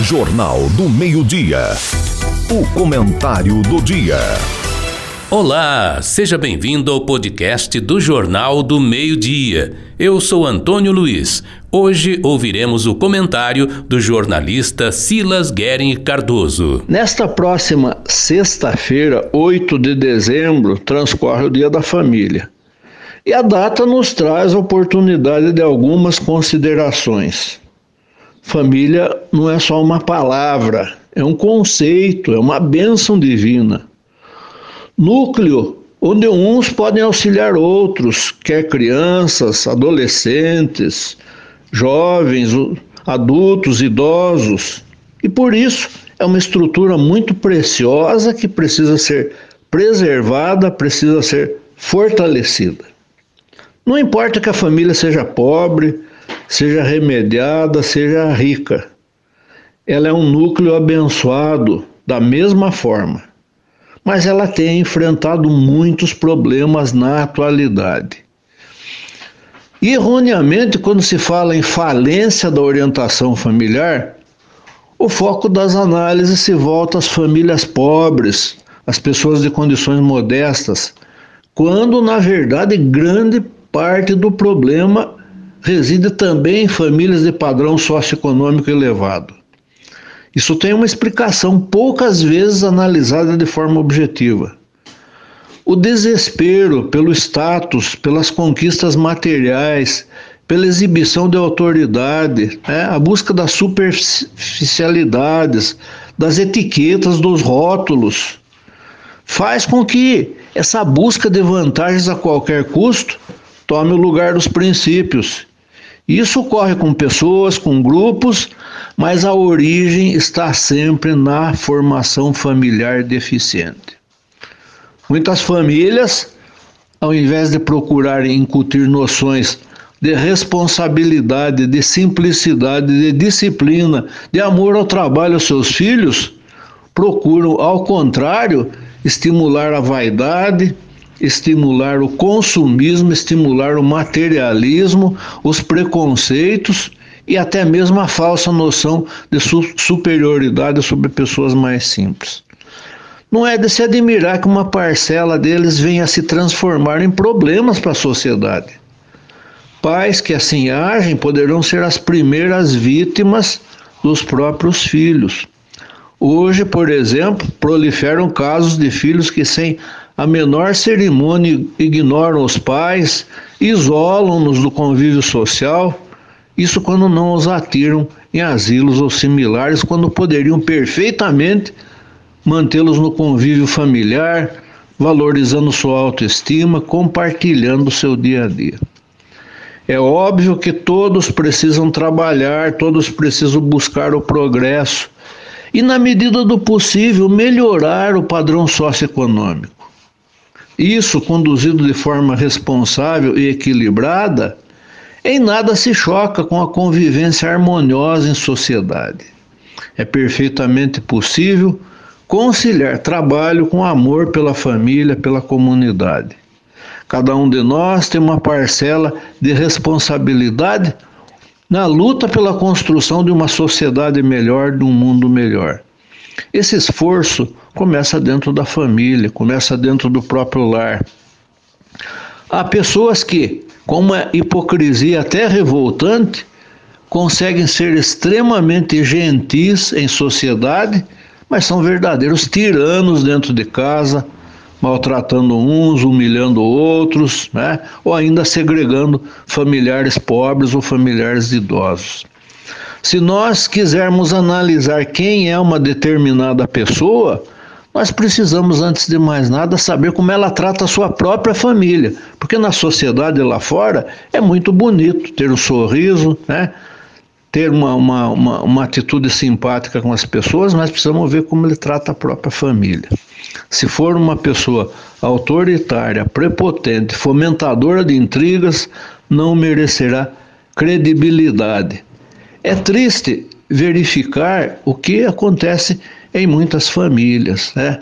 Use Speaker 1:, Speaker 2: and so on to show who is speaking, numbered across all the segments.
Speaker 1: Jornal do Meio-Dia. O comentário do dia.
Speaker 2: Olá, seja bem-vindo ao podcast do Jornal do Meio-Dia. Eu sou Antônio Luiz. Hoje ouviremos o comentário do jornalista Silas Guerin Cardoso.
Speaker 3: Nesta próxima sexta-feira, 8 de dezembro, transcorre o Dia da Família. E a data nos traz a oportunidade de algumas considerações. Família não é só uma palavra, é um conceito, é uma bênção divina. Núcleo onde uns podem auxiliar outros, quer crianças, adolescentes, jovens, adultos, idosos. E por isso é uma estrutura muito preciosa que precisa ser preservada, precisa ser fortalecida. Não importa que a família seja pobre, seja remediada, seja rica. Ela é um núcleo abençoado da mesma forma, mas ela tem enfrentado muitos problemas na atualidade. Erroneamente, quando se fala em falência da orientação familiar, o foco das análises se volta às famílias pobres, às pessoas de condições modestas, quando, na verdade, grande parte do problema reside também em famílias de padrão socioeconômico elevado. Isso tem uma explicação poucas vezes analisada de forma objetiva. O desespero pelo status, pelas conquistas materiais, pela exibição de autoridade, né? a busca das superficialidades, das etiquetas, dos rótulos, faz com que essa busca de vantagens a qualquer custo tome o lugar dos princípios isso ocorre com pessoas, com grupos, mas a origem está sempre na formação familiar deficiente. Muitas famílias, ao invés de procurarem incutir noções de responsabilidade, de simplicidade, de disciplina, de amor ao trabalho aos seus filhos, procuram, ao contrário, estimular a vaidade, estimular o consumismo, estimular o materialismo, os preconceitos e até mesmo a falsa noção de superioridade sobre pessoas mais simples. Não é de se admirar que uma parcela deles venha a se transformar em problemas para a sociedade. Pais que assim agem poderão ser as primeiras vítimas dos próprios filhos. Hoje, por exemplo, proliferam casos de filhos que, sem a menor cerimônia ignoram os pais, isolam-nos do convívio social, isso quando não os atiram em asilos ou similares, quando poderiam perfeitamente mantê-los no convívio familiar, valorizando sua autoestima, compartilhando seu dia a dia. É óbvio que todos precisam trabalhar, todos precisam buscar o progresso e, na medida do possível, melhorar o padrão socioeconômico. Isso, conduzido de forma responsável e equilibrada, em nada se choca com a convivência harmoniosa em sociedade. É perfeitamente possível conciliar trabalho com amor pela família, pela comunidade. Cada um de nós tem uma parcela de responsabilidade na luta pela construção de uma sociedade melhor, de um mundo melhor. Esse esforço começa dentro da família, começa dentro do próprio lar. Há pessoas que, com uma hipocrisia até revoltante, conseguem ser extremamente gentis em sociedade, mas são verdadeiros tiranos dentro de casa, maltratando uns, humilhando outros, né? ou ainda segregando familiares pobres ou familiares idosos. Se nós quisermos analisar quem é uma determinada pessoa, nós precisamos, antes de mais nada, saber como ela trata a sua própria família. Porque na sociedade lá fora é muito bonito ter um sorriso, né? ter uma, uma, uma, uma atitude simpática com as pessoas, mas precisamos ver como ele trata a própria família. Se for uma pessoa autoritária, prepotente, fomentadora de intrigas, não merecerá credibilidade. É triste verificar o que acontece em muitas famílias. Né?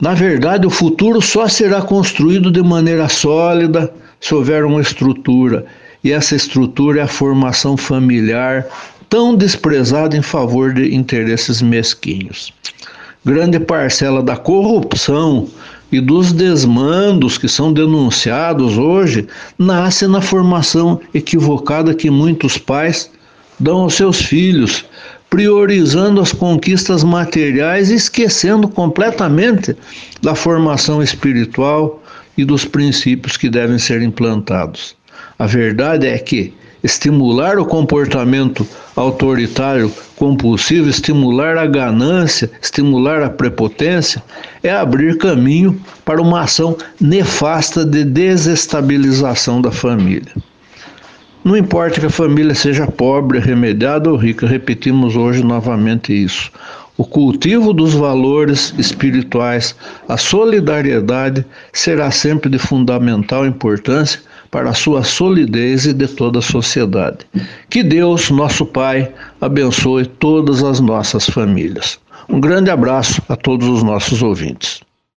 Speaker 3: Na verdade, o futuro só será construído de maneira sólida se houver uma estrutura. E essa estrutura é a formação familiar, tão desprezado em favor de interesses mesquinhos. Grande parcela da corrupção e dos desmandos que são denunciados hoje nasce na formação equivocada que muitos pais dão aos seus filhos, priorizando as conquistas materiais e esquecendo completamente da formação espiritual e dos princípios que devem ser implantados. A verdade é que estimular o comportamento autoritário compulsivo, estimular a ganância, estimular a prepotência, é abrir caminho para uma ação nefasta de desestabilização da família. Não importa que a família seja pobre, remediada ou rica, repetimos hoje novamente isso. O cultivo dos valores espirituais, a solidariedade, será sempre de fundamental importância para a sua solidez e de toda a sociedade. Que Deus, nosso Pai, abençoe todas as nossas famílias. Um grande abraço a todos os nossos ouvintes.